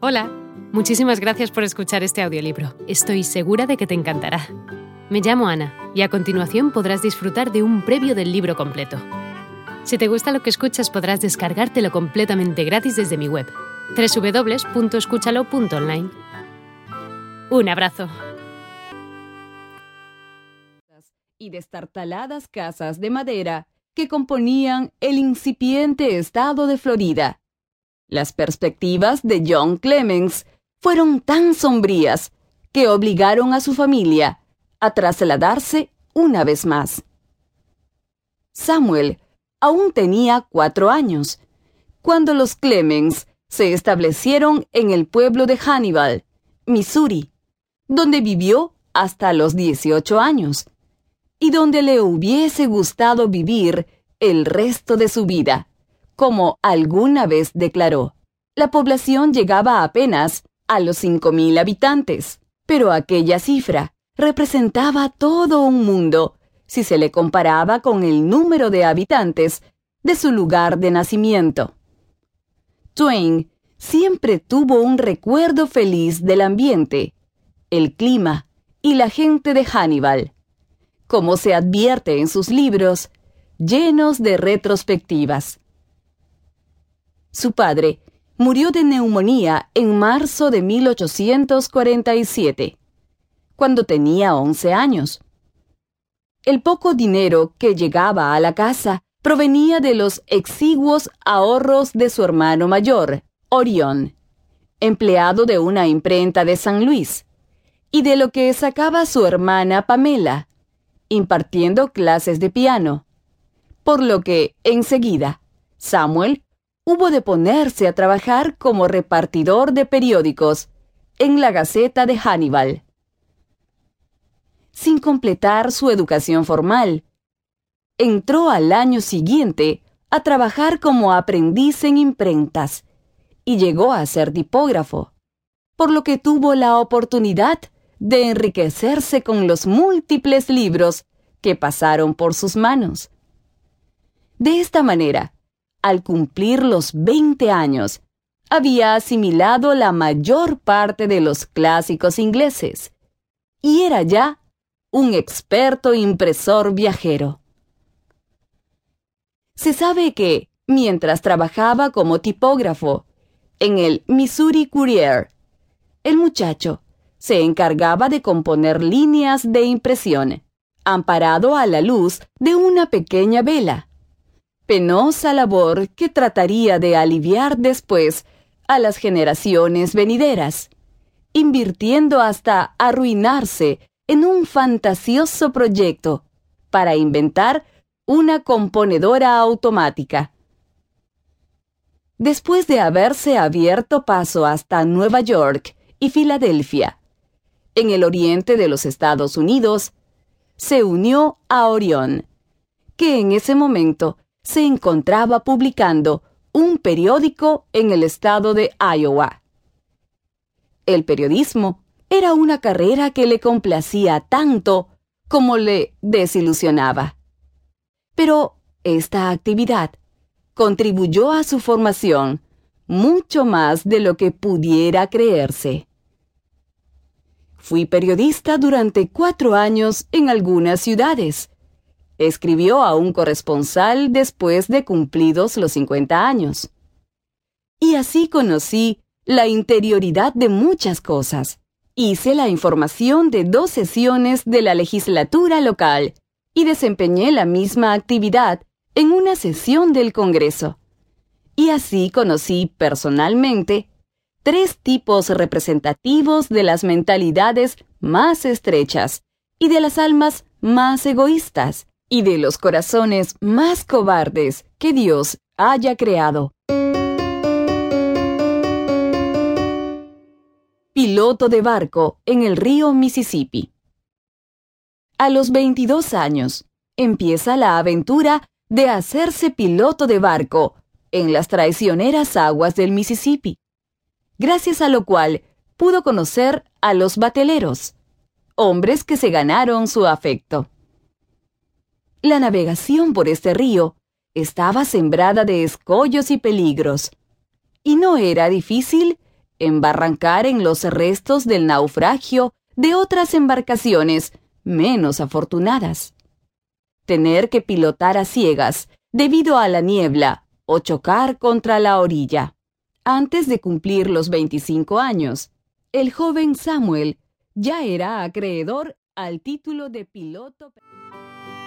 Hola, muchísimas gracias por escuchar este audiolibro. Estoy segura de que te encantará. Me llamo Ana y a continuación podrás disfrutar de un previo del libro completo. Si te gusta lo que escuchas podrás descargártelo completamente gratis desde mi web, www.escúchalo.online. Un abrazo. Y destartaladas casas de madera que componían el incipiente estado de Florida las perspectivas de John Clemens fueron tan sombrías que obligaron a su familia a trasladarse una vez más. Samuel aún tenía cuatro años cuando los Clemens se establecieron en el pueblo de Hannibal, Missouri, donde vivió hasta los 18 años y donde le hubiese gustado vivir el resto de su vida. Como alguna vez declaró, la población llegaba apenas a los 5.000 habitantes, pero aquella cifra representaba todo un mundo si se le comparaba con el número de habitantes de su lugar de nacimiento. Twain siempre tuvo un recuerdo feliz del ambiente, el clima y la gente de Hannibal, como se advierte en sus libros llenos de retrospectivas. Su padre murió de neumonía en marzo de 1847, cuando tenía 11 años. El poco dinero que llegaba a la casa provenía de los exiguos ahorros de su hermano mayor, Orión, empleado de una imprenta de San Luis, y de lo que sacaba su hermana Pamela, impartiendo clases de piano, por lo que, enseguida, Samuel hubo de ponerse a trabajar como repartidor de periódicos en la Gaceta de Hannibal. Sin completar su educación formal, entró al año siguiente a trabajar como aprendiz en imprentas y llegó a ser tipógrafo, por lo que tuvo la oportunidad de enriquecerse con los múltiples libros que pasaron por sus manos. De esta manera, al cumplir los 20 años, había asimilado la mayor parte de los clásicos ingleses y era ya un experto impresor viajero. Se sabe que, mientras trabajaba como tipógrafo en el Missouri Courier, el muchacho se encargaba de componer líneas de impresión, amparado a la luz de una pequeña vela penosa labor que trataría de aliviar después a las generaciones venideras, invirtiendo hasta arruinarse en un fantasioso proyecto para inventar una componedora automática. Después de haberse abierto paso hasta Nueva York y Filadelfia, en el oriente de los Estados Unidos, se unió a Orión, que en ese momento se encontraba publicando un periódico en el estado de Iowa. El periodismo era una carrera que le complacía tanto como le desilusionaba. Pero esta actividad contribuyó a su formación mucho más de lo que pudiera creerse. Fui periodista durante cuatro años en algunas ciudades, escribió a un corresponsal después de cumplidos los 50 años. Y así conocí la interioridad de muchas cosas. Hice la información de dos sesiones de la legislatura local y desempeñé la misma actividad en una sesión del Congreso. Y así conocí personalmente tres tipos representativos de las mentalidades más estrechas y de las almas más egoístas, y de los corazones más cobardes que Dios haya creado. Piloto de barco en el río Mississippi. A los 22 años, empieza la aventura de hacerse piloto de barco en las traicioneras aguas del Mississippi, gracias a lo cual pudo conocer a los bateleros, hombres que se ganaron su afecto. La navegación por este río estaba sembrada de escollos y peligros, y no era difícil embarrancar en los restos del naufragio de otras embarcaciones menos afortunadas. Tener que pilotar a ciegas debido a la niebla o chocar contra la orilla. Antes de cumplir los 25 años, el joven Samuel ya era acreedor al título de piloto.